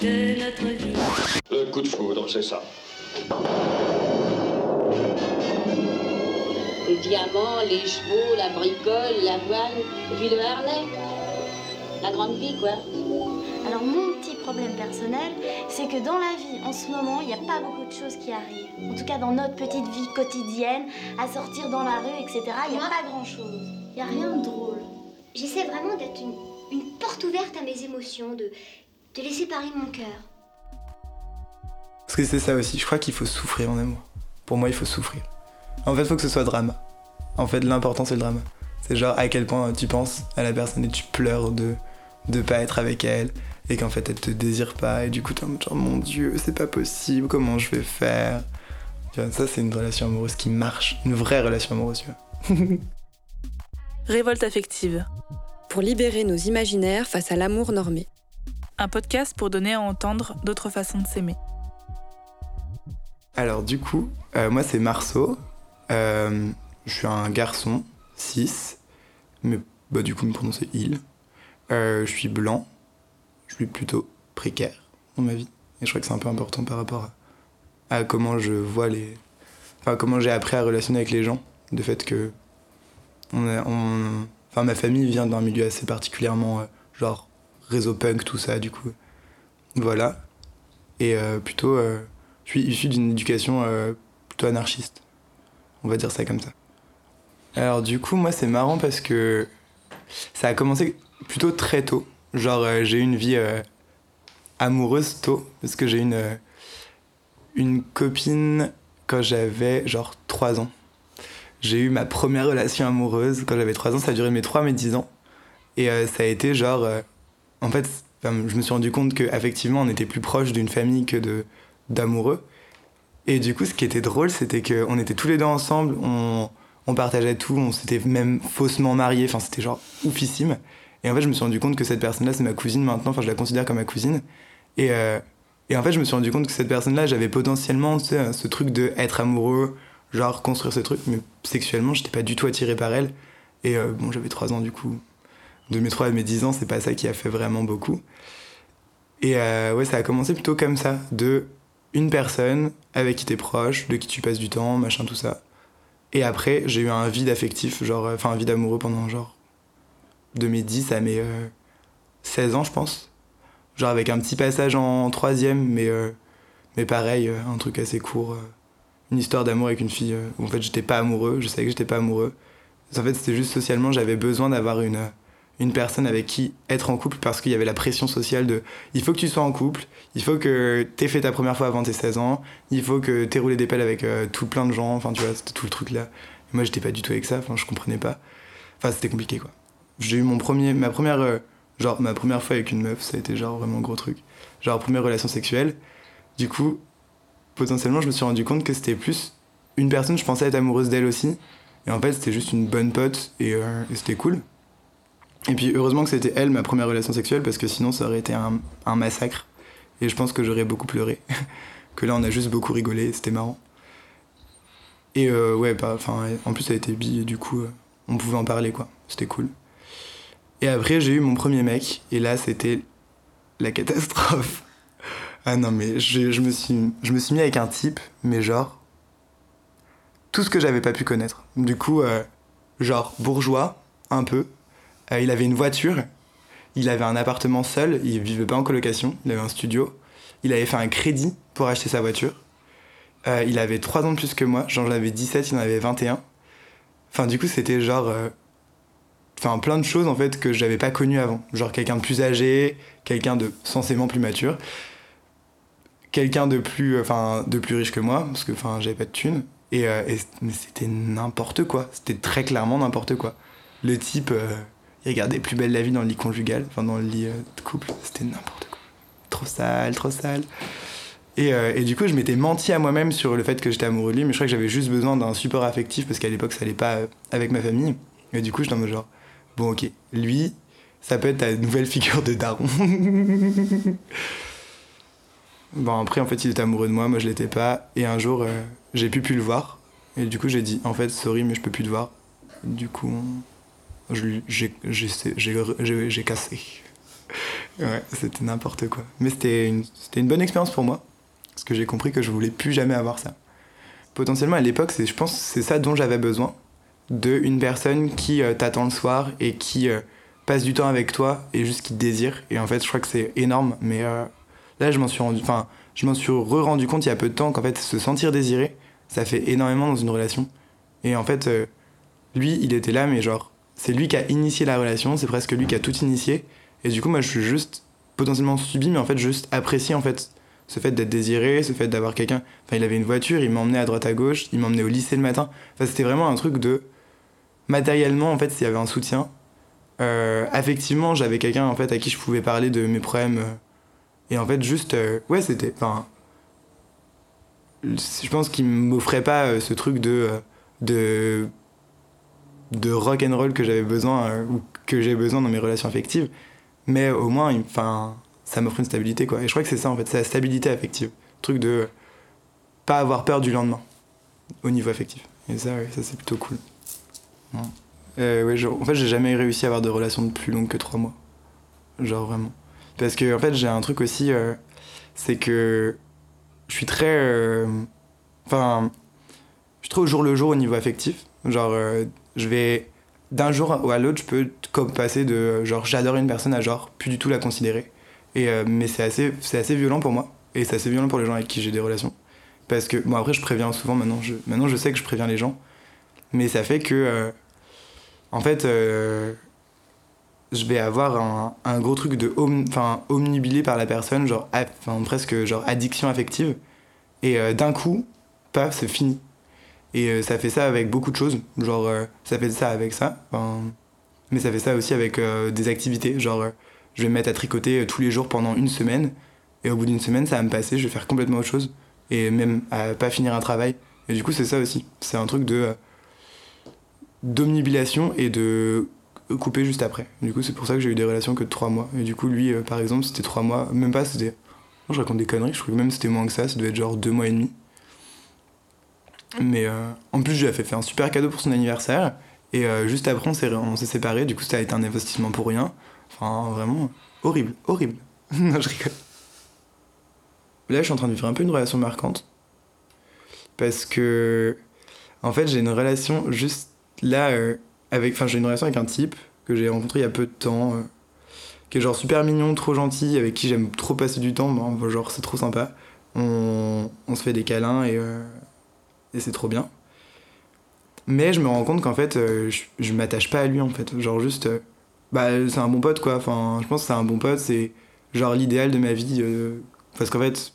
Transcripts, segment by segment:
de notre vie. Le coup de foudre, c'est ça. Les diamants, les chevaux, la bricole, l'avoine, et puis le harnais. La grande vie, quoi. Alors mon petit problème personnel, c'est que dans la vie, en ce moment, il n'y a pas beaucoup de choses qui arrivent. En tout cas, dans notre petite vie quotidienne, à sortir dans la rue, etc., il n'y a pas grand-chose. Il n'y a rien de drôle. J'essaie vraiment d'être une, une porte ouverte à mes émotions, de, de laisser parler mon cœur. Parce que c'est ça aussi, je crois qu'il faut souffrir en amour. Pour moi, il faut souffrir. En fait, il faut que ce soit drama. En fait, l'important, c'est le drama. C'est genre à quel point tu penses à la personne et tu pleures de de pas être avec elle et qu'en fait elle te désire pas et du coup t'es en mode genre mon dieu c'est pas possible comment je vais faire? Ça c'est une relation amoureuse qui marche une vraie relation amoureuse tu vois Révolte affective. Pour libérer nos imaginaires face à l'amour normé. Un podcast pour donner à entendre d'autres façons de s'aimer. alors du coup euh, moi c'est Marceau. Euh, je suis un garçon 6 mais bah du coup mon prénom c'est il. Euh, je suis blanc. Je suis plutôt précaire dans ma vie. Et je crois que c'est un peu important par rapport à, comment je vois les enfin comment j'ai appris à relationner avec les gens. De fait que on enfin ma famille vient d'un milieu assez particulièrement genre réseau punk tout ça du coup. Voilà. Et euh, plutôt euh, je suis issu d'une éducation euh, plutôt anarchiste. On va dire ça comme ça. Alors du coup moi c'est marrant parce que ça a commencé plutôt très tôt. Genre j'ai eu une vie amoureuse tôt parce que j'ai eu une une copine quand j'avais genre 3 ans. J'ai eu ma première relation amoureuse quand j'avais 3 ans. Ça a duré mes 3 mes 10 ans. Et ça a été genre en fait je me suis rendu compte que effectivement on était plus proche d'une famille que de d'amoureux. Et du coup ce qui était drôle c'était que on était tous les deux ensemble on partageait tout on s'était même faussement mariés enfin c'était genre oufissime. Et en fait je me suis rendu compte que cette personne là c'est ma cousine maintenant enfin je la considère comme ma cousine. Et euh, et en fait je me suis rendu compte que cette personne là j'avais potentiellement ce truc de être amoureux genre construire ce truc mais sexuellement j'étais pas du tout attiré par elle. Et euh, bon j'avais 3 ans du coup de mes 3 à mes 10 ans c'est pas ça qui a fait vraiment beaucoup. Et euh, ouais ça a commencé plutôt comme ça de une personne avec qui t'es proche de qui tu passes du temps machin tout ça. Et après j'ai eu un vide affectif genre euh, enfin un vide amoureux pendant genre de mes 10 à mes euh, 16 ans je pense. Genre avec un petit passage en troisième mais euh, mais pareil un truc assez court une histoire d'amour avec une fille où en fait j'étais pas amoureux je savais que j'étais pas amoureux. En fait c'était juste socialement j'avais besoin d'avoir une une personne avec qui être en couple parce qu'il y avait la pression sociale de il faut que tu sois en couple, il faut que t'aies fait ta première fois avant tes 16 ans, il faut que t'aies roulé des pelles avec euh, tout plein de gens, enfin tu vois, c'était tout le truc là. Et moi j'étais pas du tout avec ça, enfin je comprenais pas. Enfin c'était compliqué quoi. J'ai eu mon premier, ma première, euh, genre ma première fois avec une meuf, ça a été genre vraiment gros truc. Genre première relation sexuelle. Du coup, potentiellement je me suis rendu compte que c'était plus une personne, je pensais être amoureuse d'elle aussi. Et en fait c'était juste une bonne pote et, euh, et c'était cool. Et puis heureusement que c'était elle ma première relation sexuelle parce que sinon ça aurait été un, massacre. Et je pense que j'aurais beaucoup pleuré. que là on a juste beaucoup rigolé, c'était marrant. Et euh, ouais, ouais, en plus elle était bi et du coup euh, on pouvait en parler quoi, c'était cool. Et après j'ai eu mon premier mec et là c'était la catastrophe. Ah non mais je, je me suis, je me suis mis avec un type, mais genre tout ce que j'avais pas pu connaître. Du coup, euh, genre bourgeois, un peu, euh, il avait une voiture, il avait un appartement seul, il vivait pas en colocation, il avait un studio. Il avait fait un crédit pour acheter sa voiture. Euh, il avait 3 ans de plus que moi, genre j'avais 17, il en avait 21. Enfin, du coup, c'était genre. euh, plein de choses en fait que j'avais pas connues avant. Genre quelqu'un de plus âgé, quelqu'un de censément plus mature, quelqu'un de plus, de plus riche que moi, parce que enfin, j'avais pas de thunes. Et, euh, et- mais c'était n'importe quoi. C'était très clairement n'importe quoi. Le type, il regardait plus belle la vie dans le lit conjugal, enfin dans le lit euh, de couple. C'était n'importe quoi. Trop sale, trop sale. Et, euh, et du coup, je m'étais menti à moi-même sur le fait que j'étais amoureux de lui, mais je crois que j'avais juste besoin d'un support affectif parce qu'à l'époque, ça allait pas euh, avec ma famille. Et du coup, en mode genre, bon, ok, lui, ça peut être ta nouvelle figure de daron. bon, après, en fait, il était amoureux de moi, moi je l'étais pas. Et un jour, euh, j'ai pu le voir. Et du coup, j'ai dit, en fait, sorry, mais je peux plus te voir. Du coup, je j'ai cassé. ouais, c'était n'importe quoi. Mais c'était une, bonne expérience pour moi. Parce que j'ai compris que je voulais plus jamais avoir ça. Potentiellement, à l'époque, je pense que c'est ça dont j'avais besoin. De une personne qui euh, t'attend le soir et qui euh, passe du temps avec toi et juste qui te désire. Et en fait, je crois que c'est énorme. Mais euh, là, je m'en suis rendu, enfin, je m'en suis re-rendu compte il y a peu de temps qu'en fait, se sentir désiré, ça fait énormément dans une relation. Et en fait, lui, il était là, mais genre, c'est lui qui a initié la relation, c'est presque lui qui a tout initié. Et du coup, moi, je suis juste potentiellement subi, mais en fait, juste apprécié en fait ce fait d'être désiré, ce fait d'avoir quelqu'un. Enfin, il avait une voiture, il m'emmenait à droite à gauche, il m'emmenait au lycée le matin. Enfin, c'était vraiment un truc de matériellement, en fait, s'il y avait un soutien. Euh, affectivement, j'avais quelqu'un en fait à qui je pouvais parler de mes problèmes. euh, et en fait, juste, euh, ouais, c'était. Enfin, je pense qu'il m'offrait pas ce truc de de de rock and roll que j'avais besoin euh, ou que j'ai besoin dans mes relations affectives mais au moins enfin ça m'offre une stabilité quoi. Et je crois que c'est ça en fait c'est la stabilité affective. Le truc de pas avoir peur du lendemain au niveau affectif. Et ça ouais, ça c'est plutôt cool. Euh, ouais, genre, en fait j'ai jamais réussi à avoir de relation de plus longue que trois mois. Genre vraiment. Parce que en fait j'ai un truc aussi euh, c'est que je suis très enfin je suis très au jour le jour au niveau affectif. Genre je vais d'un jour à l'autre je peux passer de genre j'adore une personne à genre plus du tout la considérer. Euh, mais c'est assez violent pour moi. Et c'est assez violent pour les gens avec qui j'ai des relations. Parce que bon après je préviens souvent maintenant je maintenant je sais que je préviens les gens. Mais ça fait que euh, en fait euh, je vais avoir un, gros truc de om- enfin omnibilé par la personne genre presque genre addiction affective. Et d'un coup paf c'est fini et euh, ça fait ça avec beaucoup de choses. Genre euh, ça fait ça avec ça enfin, mais ça fait ça aussi avec euh, des activités. Genre je vais me mettre à tricoter tous les jours pendant une semaine. Et au bout d'une semaine ça va me passer je vais faire complètement autre chose. Et même à pas finir un travail. Et du coup c'est ça aussi. C'est un truc de d'omnibilation et de couper juste après. Du coup c'est pour ça que j'ai eu des relations que de trois mois. Et du coup lui par exemple c'était trois mois. Même pas c'était je raconte des conneries je trouve que même c'était moins que ça. Ça devait être genre deux mois et demi mais euh, en plus, je lui ai fait faire un super cadeau pour son anniversaire. Et euh, juste après, on s'est, séparés. Du coup, ça a été un investissement pour rien. Enfin, vraiment, horrible, horrible. non, je rigole. Là, je suis en train de vivre un peu une relation marquante. Parce que, en fait, j'ai une relation juste là, euh, avec. Enfin, j'ai une relation avec un type que j'ai rencontré il y a peu de temps. qui est genre super mignon, trop gentil, avec qui j'aime trop passer du temps. Bon, genre, c'est trop sympa. On, on se fait des câlins et. Et c'est trop bien. Mais je me rends compte qu'en fait, euh, je, m'attache pas à lui en fait. Genre juste, euh, bah c'est un bon pote quoi. Enfin, je pense que c'est un bon pote, c'est genre l'idéal de ma vie. euh, parce qu'en fait,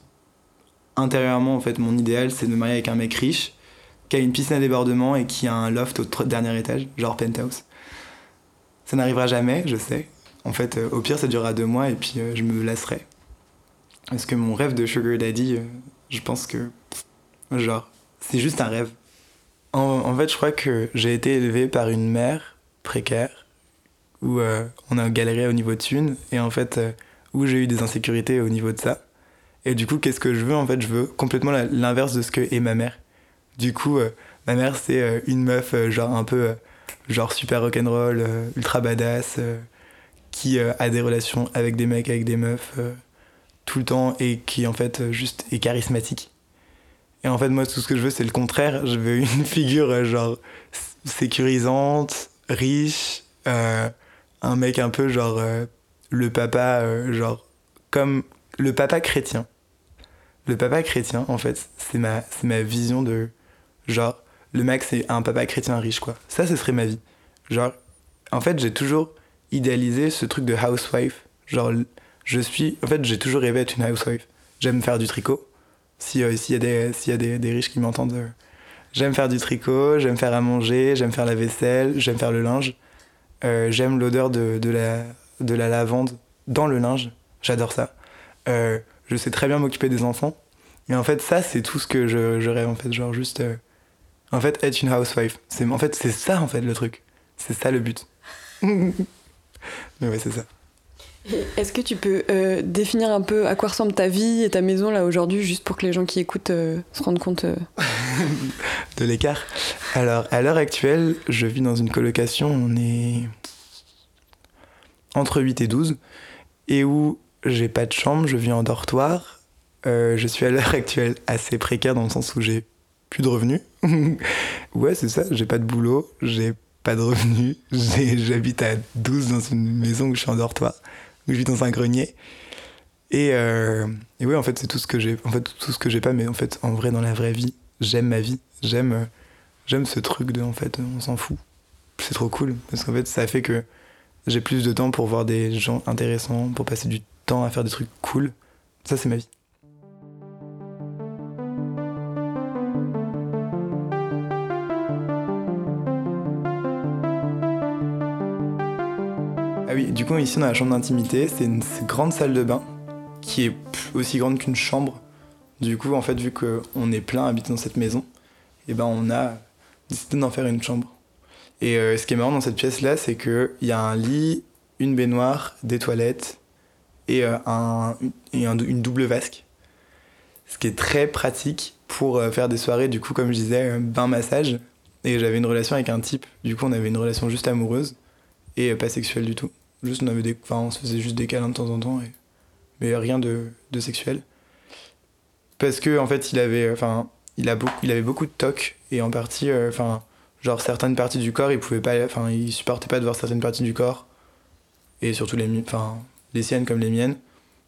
intérieurement, en fait, mon idéal c'est de me marier avec un mec riche, qui a une piscine à débordement et qui a un loft au dernier étage, genre penthouse. Ça n'arrivera jamais, je sais. En fait, au pire, ça durera deux mois et puis je me lasserai. Parce que mon rêve de Sugar Daddy, je pense que. Genre, c'est juste un rêve. En, en fait, je crois que j'ai été élevé par une mère précaire, où euh, on a galéré au niveau de thunes, et en fait, euh, où j'ai eu des insécurités au niveau de ça. Et du coup, qu'est-ce que je veux En fait, je veux complètement l'inverse de ce que est ma mère. Du coup, euh, ma mère, c'est une meuf, genre un peu, genre super rock'n'roll, ultra badass, qui a des relations avec des mecs, avec des meufs, tout le temps, et qui en fait, juste est charismatique. Et en fait, moi, tout ce que je veux, c'est le contraire. Je veux une figure, euh, genre, sécurisante, riche, euh, un mec un peu, genre, euh, le papa, genre, comme le papa chrétien. Le papa chrétien, en fait, c'est ma, ma vision de, genre, le mec, c'est un papa chrétien riche, quoi. Ça, ce serait ma vie. Genre, en fait, j'ai toujours idéalisé ce truc de housewife. Genre, je suis, en fait, j'ai toujours rêvé d'être une housewife. J'aime faire du tricot si euh, s'il y a des s'il y a des, des riches qui m'entendent euh, j'aime faire du tricot j'aime faire à manger j'aime faire la vaisselle j'aime faire le linge. Euh, j'aime l'odeur de, de la de la lavande dans le linge. J'adore ça. Je sais très bien m'occuper des enfants. Et en fait ça c'est tout ce que je, je rêve en fait. Genre juste en fait être une housewife. C'est en fait c'est ça en fait le truc. C'est ça le but. Mais ouais c'est ça Est-ce que tu peux euh, définir un peu à quoi ressemble ta vie et ta maison là aujourd'hui, juste pour que les gens qui écoutent euh, se rendent compte euh, de l'écart? Alors, à l'heure actuelle, je vis dans une colocation, on est entre 8 et 12. et où j'ai pas de chambre, je vis en dortoir. Je suis à l'heure actuelle assez précaire dans le sens où j'ai plus de revenus. ouais, c'est ça, j'ai pas de boulot, j'ai pas de revenus, j'habite à 12 dans une maison où je suis en dortoir, je vis dans un grenier. Et, euh, et ouais, en fait, c'est tout ce que j'ai. En fait, tout ce que j'ai pas, mais en fait, en vrai, dans la vraie vie, j'aime ma vie. J'aime, euh, j'aime ce truc de, en fait, on s'en fout. C'est trop cool parce qu'en fait, ça fait que j'ai plus de temps pour voir des gens intéressants, pour passer du temps à faire des trucs cool. Ça, c'est ma vie. Oui, du coup, ici, on a la chambre d'intimité. C'est une grande salle de bain qui est aussi grande qu'une chambre. Du coup, en fait, vu qu'on est plein à habiter dans cette maison, et ben on a décidé d'en faire une chambre. Et euh, ce qui est marrant dans cette pièce-là, c'est qu'il y a un lit, une baignoire, des toilettes et, euh, un, une double vasque. Ce qui est très pratique pour euh, faire des soirées, du coup, comme je disais, bain-massage. Et j'avais une relation avec un type, du coup, on avait une relation juste amoureuse et pas sexuelle du tout. Juste, on, des, on se faisait juste des câlins de temps en temps, mais rien de, sexuel. Parce que, en fait, il avait, enfin, il, beaucoup, avait beaucoup de tocs et en partie, euh, enfin, genre certaines parties du corps, il pouvait pas, enfin, supportait pas de voir certaines parties du corps et surtout les, enfin, les siennes comme les miennes.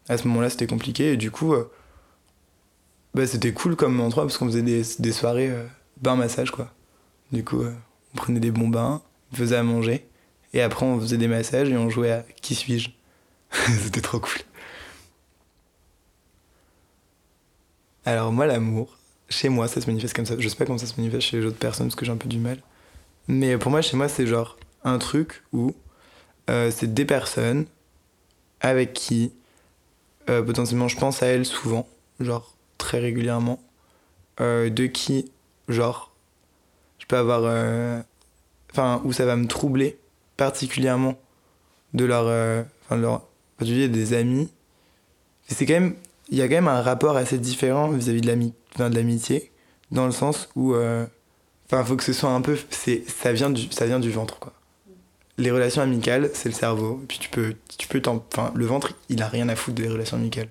À ce moment-là, c'était compliqué et du coup, euh, bah, c'était cool comme endroit parce qu'on faisait des, des soirées euh, bain massage quoi. Du coup, on prenait des bons bains, on faisait à manger et après on faisait des massages et on jouait à qui suis-je. c'était trop cool. Alors moi l'amour, chez moi ça se manifeste comme ça. Je sais pas comment ça se manifeste chez les autres personnes parce que j'ai un peu du mal. Mais pour moi chez moi c'est genre un truc où euh, c'est des personnes avec qui euh, potentiellement je pense à elles souvent, genre très régulièrement, euh, de qui genre je peux avoir, enfin où ça va me troubler particulièrement de leur, euh, enfin de particulier des amis. C'est quand même il y a quand même un rapport assez différent vis-à-vis de l'amitié, dans le sens où, euh, enfin, faut que ce soit un peu, ça vient du, ça vient du ventre, quoi. Les relations amicales, c'est le cerveau, puis tu peux, tu peux enfin, le ventre, il a rien à foutre des relations amicales.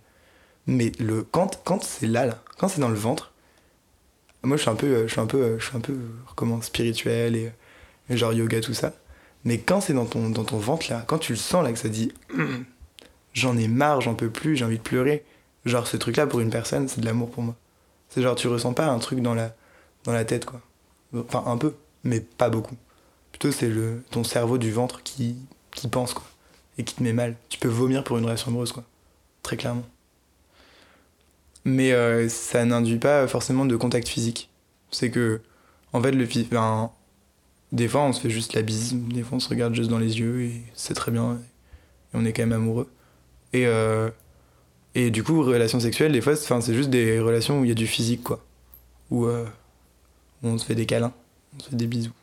Mais le, quand, quand c'est là, là, quand c'est dans le ventre, moi, je suis un peu, je suis un peu, je suis un peu, comment, spirituel et genre yoga, tout ça. Mais quand c'est dans ton, dans ton ventre, là, quand tu le sens, là, que ça dit, j'en ai marre, j'en peux plus, j'ai envie de pleurer. Genre, ce truc-là, pour une personne, c'est de l'amour pour moi. C'est genre, tu ressens pas un truc dans la, dans la tête, quoi. Enfin, un peu, mais pas beaucoup. Plutôt, c'est le, ton cerveau du ventre qui, qui pense, quoi. Et qui te met mal. Tu peux vomir pour une relation amoureuse, quoi. Très clairement. Mais euh, ça n'induit pas forcément de contact physique. C'est que, en fait, le enfin, des fois, on se fait juste la bise. Des fois, on se regarde juste dans les yeux et c'est très bien. Et on est quand même amoureux. Et, euh, et du coup, relations sexuelles, des fois, c'est juste des relations où il y a du physique, quoi. Où, euh, où on se fait des câlins, on se fait des bisous.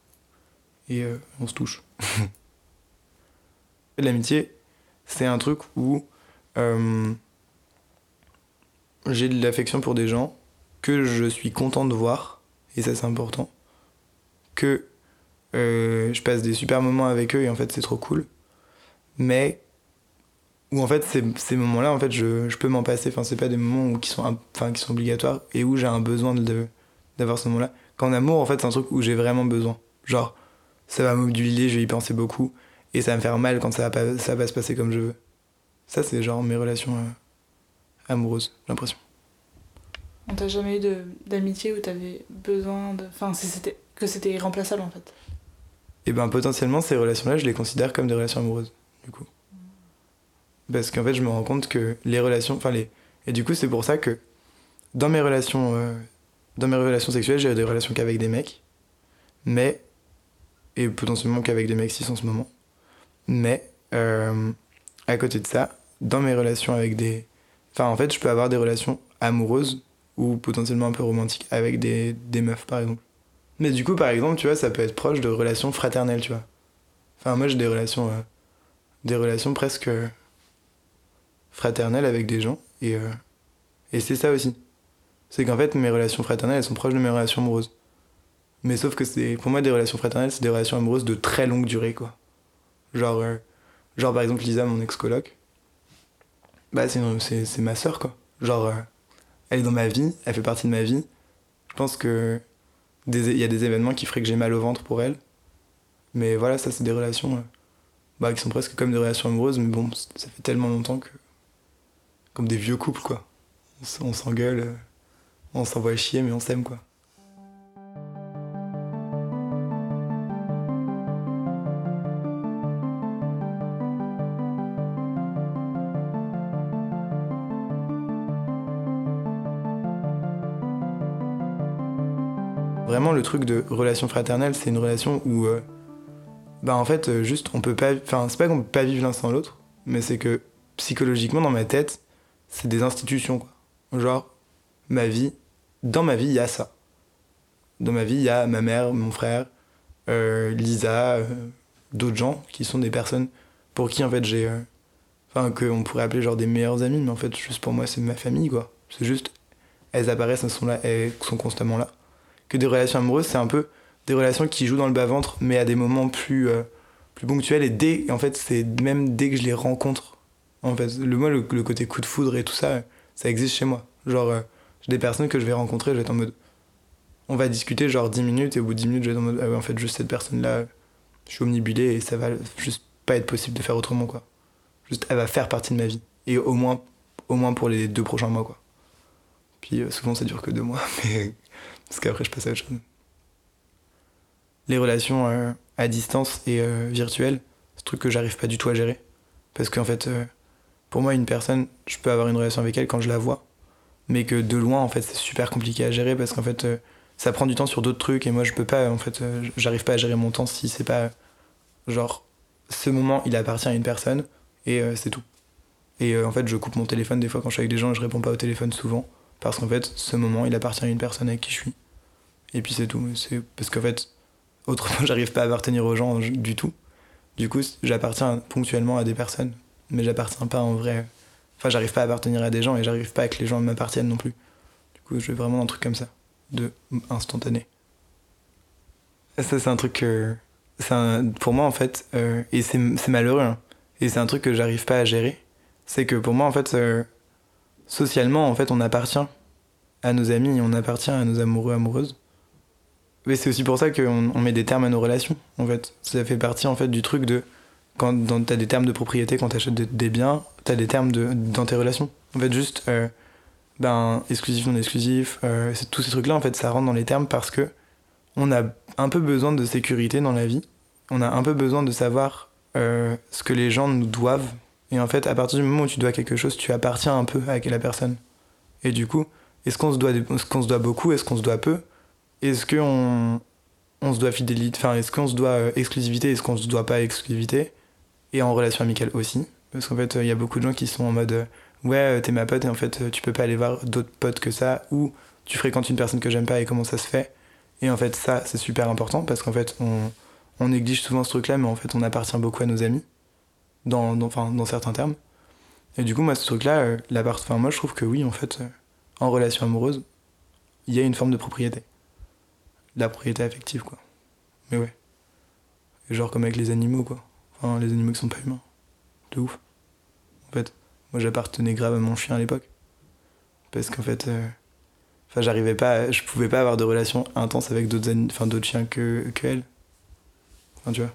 Et euh, on se touche. L'amitié, c'est un truc où j'ai de l'affection pour des gens que je suis content de voir, et ça c'est important. Que je passe des super moments avec eux et en fait c'est trop cool. Mais où en fait ces, ces moments-là en fait je, je peux m'en passer enfin c'est pas des moments où, qui sont enfin qui sont obligatoires et où j'ai un besoin de d'avoir ce moment-là qu'en amour en fait c'est un truc où j'ai vraiment besoin genre ça va m'obnubiler je vais y penser beaucoup et ça va me faire mal quand ça va pas ça va se passer comme je veux ça c'est genre mes relations euh, amoureuses j'ai l'impression On t'a jamais eu d'amitié où t'avais besoin de. Enfin, c'était que c'était irremplaçable en fait? Et ben potentiellement ces relations-là je les considère comme des relations amoureuses du coup. Parce qu'en fait je me rends compte que les relations enfin les et du coup c'est pour ça que dans mes relations euh, dans mes relations sexuelles j'ai des relations qu'avec des mecs mais et potentiellement qu'avec des mecs cis en ce moment mais euh, à côté de ça dans mes relations avec des enfin en fait je peux avoir des relations amoureuses ou potentiellement un peu romantiques avec des, des meufs par exemple mais du coup par exemple tu vois ça peut être proche de relations fraternelles tu vois enfin moi j'ai des relations euh, des relations presque euh, fraternelles avec des gens et euh, et c'est ça aussi c'est qu'en fait mes relations fraternelles elles sont proches de mes relations amoureuses mais sauf que c'est pour moi des relations fraternelles c'est des relations amoureuses de très longue durée quoi genre genre par exemple Lisa mon ex coloc bah c'est, ma sœur quoi. Genre, elle est dans ma vie, elle fait partie de ma vie. Je pense que il y a des événements qui feraient que j'ai mal au ventre pour elle. Mais voilà, ça c'est des relations euh, bah, qui sont presque comme des relations amoureuses, mais bon, ça fait tellement longtemps que. Comme des vieux couples quoi. On s'engueule, euh, on s'envoie chier, mais on s'aime quoi. Vraiment, le truc de relation fraternelle, c'est une relation où, euh, bah en fait, euh, juste, on peut pas. Enfin, c'est pas qu'on peut pas vivre l'un sans l'autre, mais c'est que psychologiquement, dans ma tête, c'est des institutions, quoi. Genre, ma vie, dans ma vie, il y a ça. Dans ma vie, il y a ma mère, mon frère, euh, Lisa, d'autres gens qui sont des personnes pour qui, en fait, j'ai. Enfin, qu'on pourrait appeler genre des meilleurs amis, mais en fait, juste pour moi, c'est ma famille, quoi. C'est juste, elles apparaissent, elles sont là, elles sont constamment là que des relations amoureuses, c'est un peu des relations qui jouent dans le bas-ventre, mais à des moments plus, euh, plus ponctuels. Et dès, en fait, c'est même dès que je les rencontre. En fait, le, moi, le, côté coup de foudre et tout ça, ça existe chez moi. Genre, euh, j'ai des personnes que je vais rencontrer, je vais être en mode. On va discuter genre 10 minutes, et au bout de 10 minutes, je vais être en mode. Ah ouais, en fait, juste cette personne-là, je suis omnibulé et ça va juste pas être possible de faire autrement, quoi. Juste, elle va faire partie de ma vie. Et au moins, au moins pour les deux prochains mois, quoi. Puis euh, souvent, ça dure que deux mois, mais. Parce qu'après, je passe à autre chose. Les relations euh, à distance et euh, virtuelles, un truc que j'arrive pas du tout à gérer. Parce qu'en fait, euh, pour moi, une personne, je peux avoir une relation avec elle quand je la vois. Mais que de loin, en fait, c'est super compliqué à gérer parce qu'en fait, ça prend du temps sur d'autres trucs et moi, je peux pas, en fait, j'arrive pas à gérer mon temps si c'est pas. genre, ce moment, il appartient à une personne et c'est tout. Et en fait, je coupe mon téléphone des fois quand je suis avec des gens et je réponds pas au téléphone souvent. Parce qu'en fait, ce moment, il appartient à une personne avec qui je suis. Et puis c'est tout. C'est parce qu'en fait, autrement, j'arrive pas à appartenir aux gens du tout. Du coup, j'appartiens ponctuellement à des personnes, mais j'appartiens pas en vrai. Enfin, j'arrive pas à appartenir à des gens et j'arrive pas à que les gens m'appartiennent non plus. Du coup, je vais vraiment un truc comme ça, de instantané. Ça, c'est un truc que. pour moi, en fait, euh, et c'est c'est malheureux, hein, et c'est un truc que j'arrive pas à gérer. C'est que pour moi, en fait, euh, socialement, en fait, on appartient à nos amis, on appartient à nos amoureux, amoureuses. Mais c'est aussi pour ça qu'on on met des termes à nos relations, en fait. Ça fait partie, en fait, du truc de... Quand t'as des termes de propriété, quand t'achètes des, des biens, t'as des termes de, dans tes relations. En fait, juste, euh, ben, exclusif, non exclusif, euh, tous ces trucs-là, en fait, ça rentre dans les termes parce que on a un peu besoin de sécurité dans la vie. On a un peu besoin de savoir euh, ce que les gens nous doivent. Et en fait, à partir du moment où tu dois quelque chose, tu appartiens un peu à la personne. Et du coup, est-ce qu'on se doit, est-ce qu'on se doit beaucoup, est-ce qu'on se doit peu? Est-ce qu'on on se doit fidélité, enfin, est-ce qu'on se doit euh, exclusivité, est-ce qu'on se doit pas exclusivité? Et en relation amicale aussi. Parce qu'en fait, il y a beaucoup de gens qui sont en mode euh, Ouais, euh, t'es ma pote et en fait, euh, tu peux pas aller voir d'autres potes que ça. Ou tu fréquentes une personne que j'aime pas et comment ça se fait? Et en fait, ça, c'est super important parce qu'en fait, on, on néglige souvent ce truc-là, mais en fait, on appartient beaucoup à nos amis, dans, dans, certains termes. Et du coup, moi, ce truc-là, euh, l'appart- enfin, moi, je trouve que oui, en fait, euh, en relation amoureuse, il y a une forme de propriété. La propriété affective, quoi. Mais ouais. Genre comme avec les animaux, quoi. Enfin, les animaux qui sont pas humains. De ouf. En fait, moi, j'appartenais grave à mon chien à l'époque. Parce qu'en fait, euh, enfin, j'arrivais pas, je pouvais pas avoir de relation intense avec d'autres enfin, d'autres chiens que, que elle. Enfin, tu vois.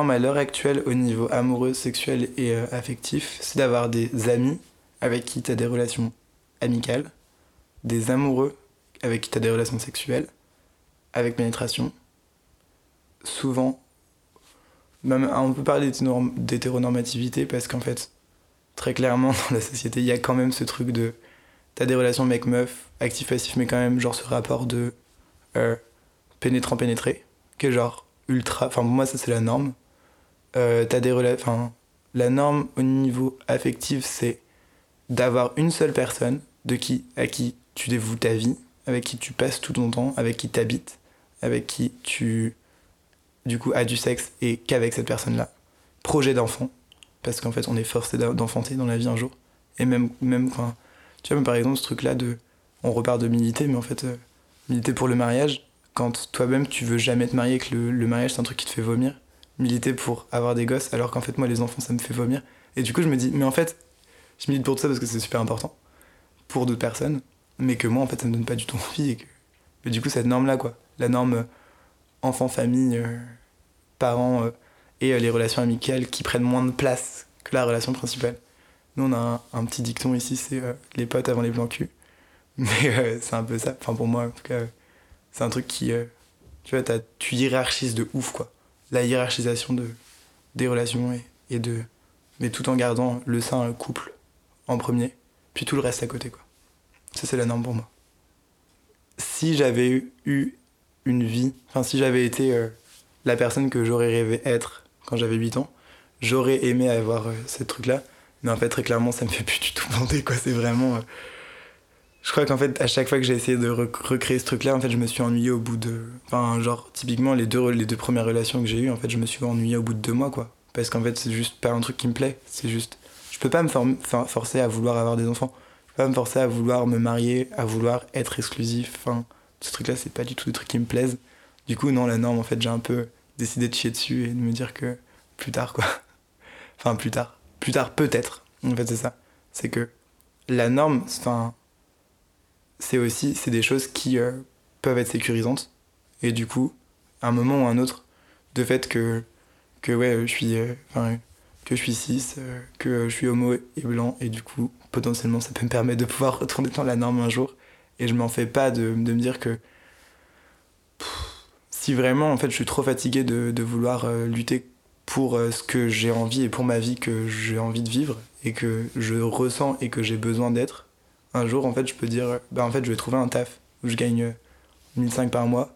Norme à l'heure actuelle au niveau amoureux, sexuel et euh, affectif, c'est d'avoir des amis avec qui tu as des relations amicales, des amoureux avec qui tu as des relations sexuelles, avec pénétration. Souvent, même, on peut parler d'hétéronormativité parce qu'en fait, très clairement, dans la société, il y a quand même ce truc de. T'as des relations mec-meuf, actif-passif, mais quand même, genre ce rapport de euh, pénétrant-pénétré, qui est genre ultra. Enfin, pour moi, ça, c'est la norme. Euh, la norme au niveau affectif, c'est d'avoir une seule personne de qui, à qui tu dévoues ta vie, avec qui tu passes tout ton temps, avec qui t'habites, avec qui tu du coup as du sexe et qu'avec cette personne-là. Projet d'enfant, parce qu'en fait on est forcé d'en- d'enfanter dans la vie un jour. Et même, même quand. Tu vois, par exemple ce truc-là de on repart de militer, mais en fait, euh, militer pour le mariage, quand toi-même tu veux jamais te marier, que le, le mariage c'est un truc qui te fait vomir, militer pour avoir des gosses, alors qu'en fait, moi, les enfants, ça me fait vomir. Et du coup, je me dis, mais en fait, je milite pour tout ça parce que c'est super important pour d'autres personnes, mais que moi, en fait, ça me donne pas du tout envie. Et que... Du coup, cette norme-là, quoi, la norme euh, enfant-famille, euh, parents euh, et les relations amicales qui prennent moins de place que la relation principale. Nous, on a un, petit dicton ici, c'est les potes avant les blancs culs. Mais c'est un peu ça. Enfin, pour moi, en tout cas, c'est un truc qui. tu vois, t'as- tu hiérarchises de ouf, quoi. La hiérarchisation de, des relations et, de. Mais tout en gardant le sein couple en premier, puis tout le reste à côté, quoi. Ça, c'est la norme pour moi. Si j'avais eu- eu une vie, enfin, si j'avais été euh, la personne que j'aurais rêvé être quand j'avais 8 ans, j'aurais aimé avoir euh, ce truc-là. Mais en fait, très clairement, ça me fait plus du tout bander, quoi. C'est vraiment. euh, Je crois qu'en fait, à chaque fois que j'ai essayé de rec- recréer ce truc-là, en fait, je me suis ennuyé au bout de. Enfin, genre, typiquement, les deux, les deux premières relations que j'ai eues, en fait, je me suis ennuyé au bout de deux mois, quoi. Parce qu'en fait, c'est juste pas un truc qui me plaît. C'est juste. Je peux pas me forcer à vouloir avoir des enfants. Je peux pas me forcer à vouloir me marier, à vouloir être exclusif. Enfin, ce truc-là, c'est pas du tout des trucs qui me plaisent. Du coup, non, la norme, en fait, j'ai un peu décidé de chier dessus et de me dire que plus tard, quoi. Enfin, plus tard. Plus tard, peut-être. En fait, c'est ça. C'est que la norme, enfin, c'est aussi, c'est des choses qui euh, peuvent être sécurisantes. Et du coup, à un moment ou à un autre, de fait que, ouais, je suis, euh, que je suis cis, euh, que je suis homo et blanc, et du coup, potentiellement, ça peut me permettre de pouvoir retourner dans la norme un jour. Et je m'en fais pas de, me dire que pff, si vraiment, en fait, je suis trop fatigué de, vouloir lutter pour ce que j'ai envie et pour ma vie que j'ai envie de vivre et que je ressens et que j'ai besoin d'être, un jour, en fait, je peux dire, euh, bah, en fait, je vais trouver un taf où je gagne euh, 1005 par mois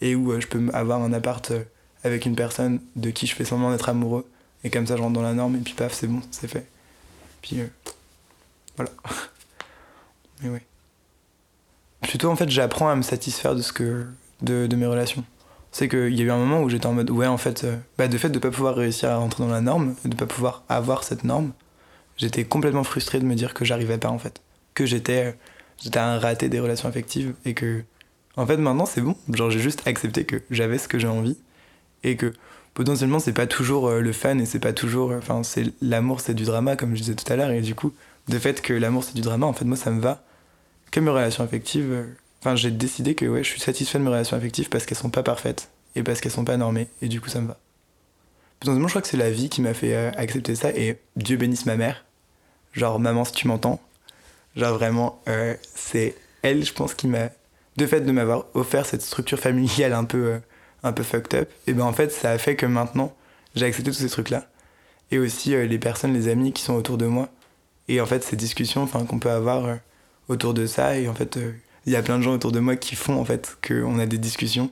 et où euh, je peux avoir un appart euh, avec une personne de qui je fais semblant d'être amoureux. Et comme ça, je rentre dans la norme et puis paf, c'est bon, c'est fait. Puis euh, voilà. Mais oui. Plutôt, en fait, j'apprends à me satisfaire de ce que de, mes relations. C'est qu'il y a eu un moment où j'étais en mode, ouais, en fait, euh, bah, de fait de pas pouvoir réussir à rentrer dans la norme, de pas pouvoir avoir cette norme, j'étais complètement frustré de me dire que j'arrivais pas, en fait. Que j'étais j'étais un raté des relations affectives et que, en fait, maintenant, c'est bon. Genre, j'ai juste accepté que j'avais ce que j'ai envie et que potentiellement, c'est pas toujours euh, le fun et c'est pas toujours. euh, Enfin, c'est l'amour, c'est du drama, comme je disais tout à l'heure, et du coup, de fait que l'amour, c'est du drama, en fait, moi, ça me va. Que mes relations affectives. euh, Enfin, j'ai décidé que ouais, je suis satisfait de mes relations affectives parce qu'elles sont pas parfaites et parce qu'elles sont pas normées, et du coup, ça me va. Potentiellement, je crois que c'est la vie qui m'a fait accepter ça, et Dieu bénisse ma mère. Genre, maman, si tu m'entends. Genre, vraiment, euh, c'est elle, je pense, qui m'a. De fait de m'avoir offert cette structure familiale un peu, euh, un peu fucked up, et ben en fait, ça a fait que maintenant, j'ai accepté tous ces trucs-là. Et aussi euh, les personnes, les amis qui sont autour de moi. Et en fait, ces discussions qu'on peut avoir autour de ça, et en fait, il y a plein de gens autour de moi qui font en fait qu'on a des discussions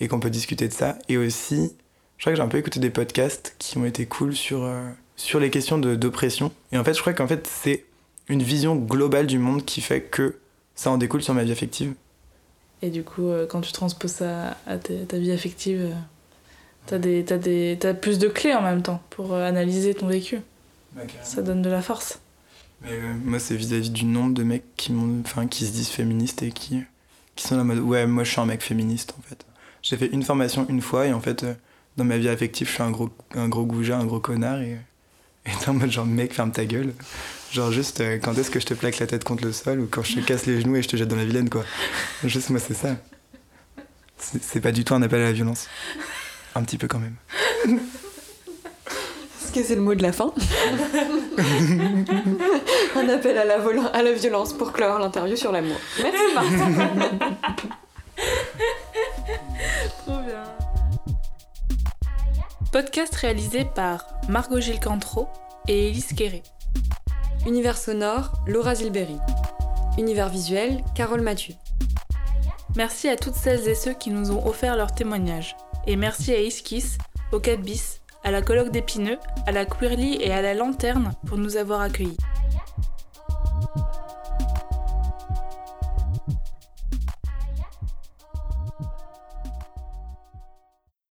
et qu'on peut discuter de ça. Et aussi, je crois que j'ai un peu écouté des podcasts qui ont été cool sur, sur les questions d'oppression. Et en fait, je crois qu'en fait, c'est une vision globale du monde qui fait que ça en découle sur ma vie affective. Et du coup, euh, quand tu transposes ça à ta, vie affective, euh, t'as des, t'as des, t'as plus de clés en même temps pour euh, analyser ton vécu. Ça donne de la force. Mais euh, moi, c'est vis-à-vis du nombre de mecs qui, m'ont- qui se disent féministes et qui, qui sont en mode Ouais, moi je suis un mec féministe en fait. J'ai fait une formation une fois et en fait, dans ma vie affective, je suis un gros, un gros goujat, un gros connard et, et t'es en mode genre mec, ferme ta gueule. Genre juste euh, quand est-ce que je te plaque la tête contre le sol ou quand je te casse les genoux et je te jette dans la vilaine quoi. Juste moi, c'est ça. C'est pas du tout un appel à la violence. Un petit peu quand même. Est-ce que c'est le mot de la fin? Un appel à la, à la violence pour clore l'interview sur l'amour. Merci Marc. Trop bien. Podcast réalisé par Margot Gilles Cantreau et Élise Quéré. Univers sonore, Laura Zilberry. Univers visuel, Carole Mathieu. Merci à toutes celles et ceux qui nous ont offert leur témoignage. Et merci à Iskis, au 4 bis, à la colloque d'Épineux, à la Queerly et à la Lanterne pour nous avoir accueillis.